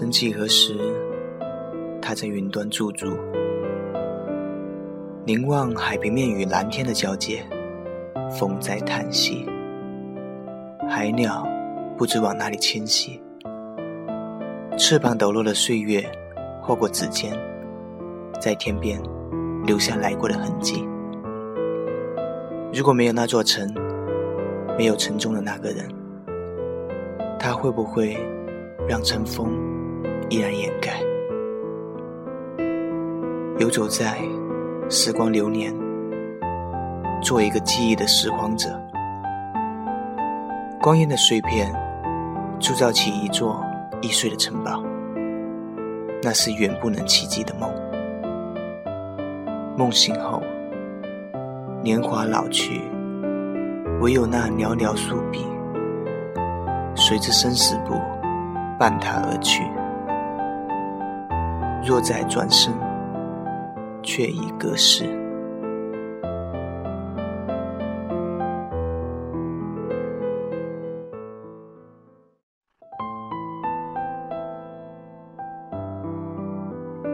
曾几何时，他在云端驻足，凝望海平面与蓝天的交界，风在叹息，海鸟不知往哪里迁徙，翅膀抖落的岁月划过指尖，在天边留下来过的痕迹。如果没有那座城，没有城中的那个人，他会不会让尘风依然掩盖？游走在时光流年，做一个记忆的拾荒者。光阴的碎片，铸造起一座易碎的城堡。那是远不能企及的梦。梦醒后。年华老去，唯有那寥寥数笔，随着生死簿伴他而去。若再转身，却已隔世。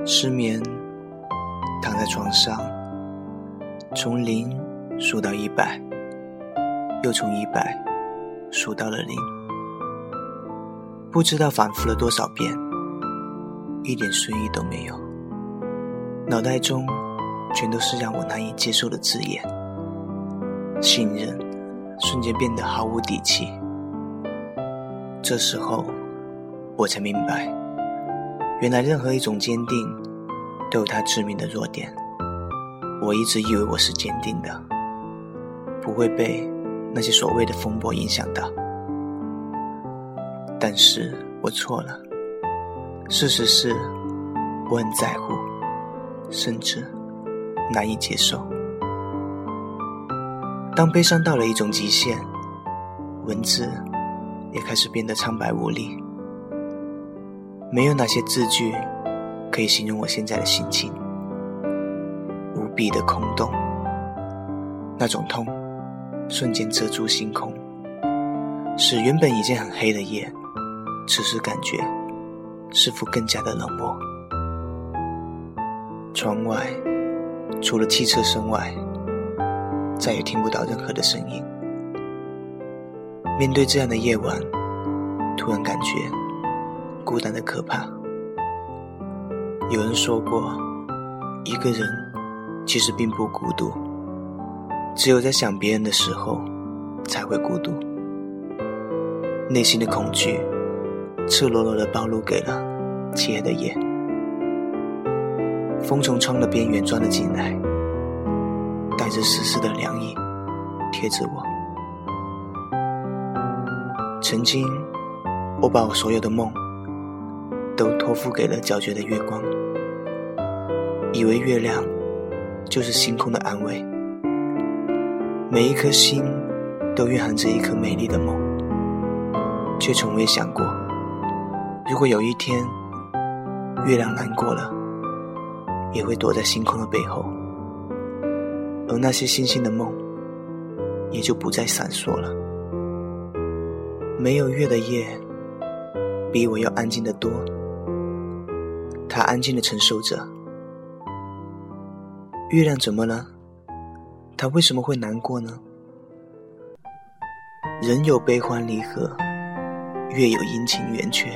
失眠，躺在床上。从零数到一百，又从一百数到了零，不知道反复了多少遍，一点睡意都没有。脑袋中全都是让我难以接受的字眼，信任瞬间变得毫无底气。这时候，我才明白，原来任何一种坚定，都有它致命的弱点。我一直以为我是坚定的，不会被那些所谓的风波影响到，但是我错了。事实是，我很在乎，甚至难以接受。当悲伤到了一种极限，文字也开始变得苍白无力，没有哪些字句可以形容我现在的心情。无比的空洞，那种痛，瞬间遮住星空，使原本已经很黑的夜，此时感觉似乎更加的冷漠。窗外除了汽车声外，再也听不到任何的声音。面对这样的夜晚，突然感觉孤单的可怕。有人说过，一个人。其实并不孤独，只有在想别人的时候才会孤独。内心的恐惧赤裸裸的暴露给了漆黑的夜。风从窗的边缘钻了进来，带着丝丝的凉意贴着我。曾经，我把我所有的梦都托付给了皎洁的月光，以为月亮。就是星空的安慰。每一颗心都蕴含着一颗美丽的梦，却从未想过，如果有一天月亮难过了，也会躲在星空的背后，而那些星星的梦也就不再闪烁了。没有月的夜，比我要安静的多，它安静的承受着。月亮怎么了？它为什么会难过呢？人有悲欢离合，月有阴晴圆缺，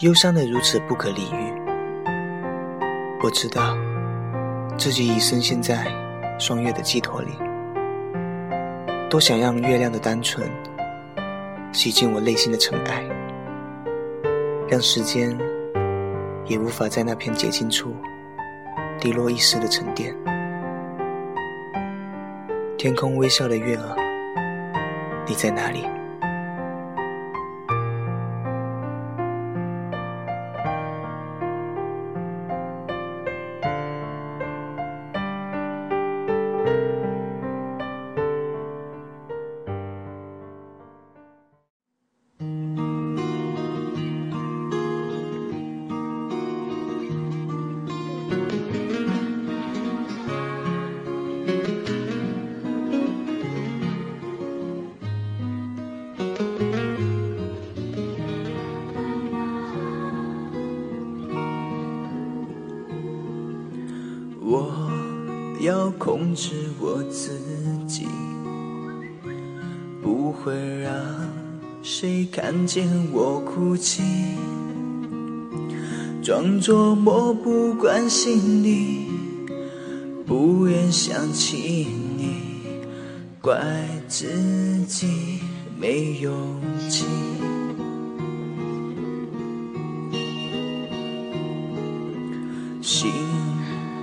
忧伤的如此不可理喻。我知道自己已深陷在双月的寄托里，多想让月亮的单纯洗净我内心的尘埃，让时间也无法在那片洁净处。滴落一丝的沉淀，天空微笑的月儿，你在哪里？控制我自己，不会让谁看见我哭泣，装作漠不关心你，不愿想起你，怪自己没勇气。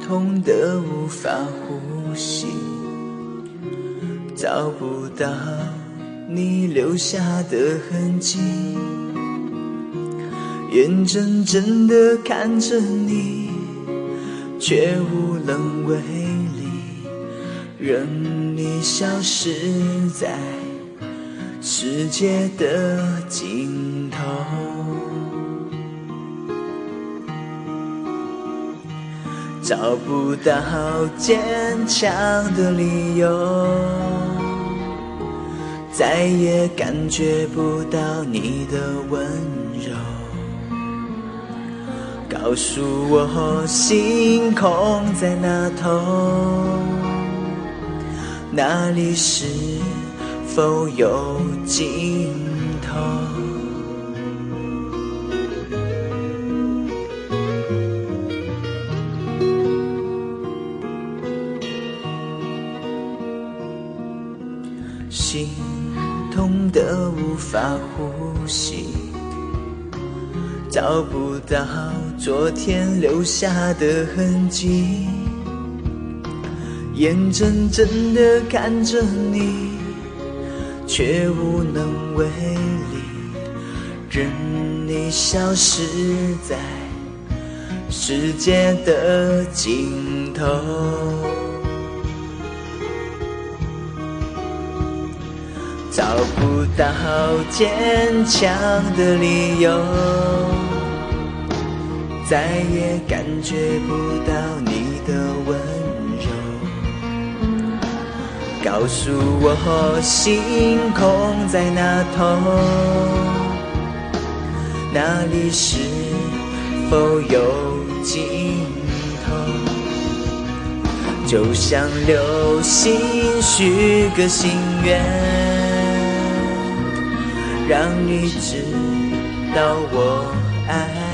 痛得无法呼吸，找不到你留下的痕迹，眼睁睁地看着你，却无能为力，任你消失在世界的尽头。找不到坚强的理由，再也感觉不到你的温柔。告诉我，星空在那头？那里是否有尽头无法呼吸，找不到昨天留下的痕迹，眼睁睁的看着你，却无能为力，任你消失在世界的尽头。找不到坚强的理由，再也感觉不到你的温柔。告诉我，星空在那头？那里是否有尽头？就像流星许个心愿。让你知道我爱。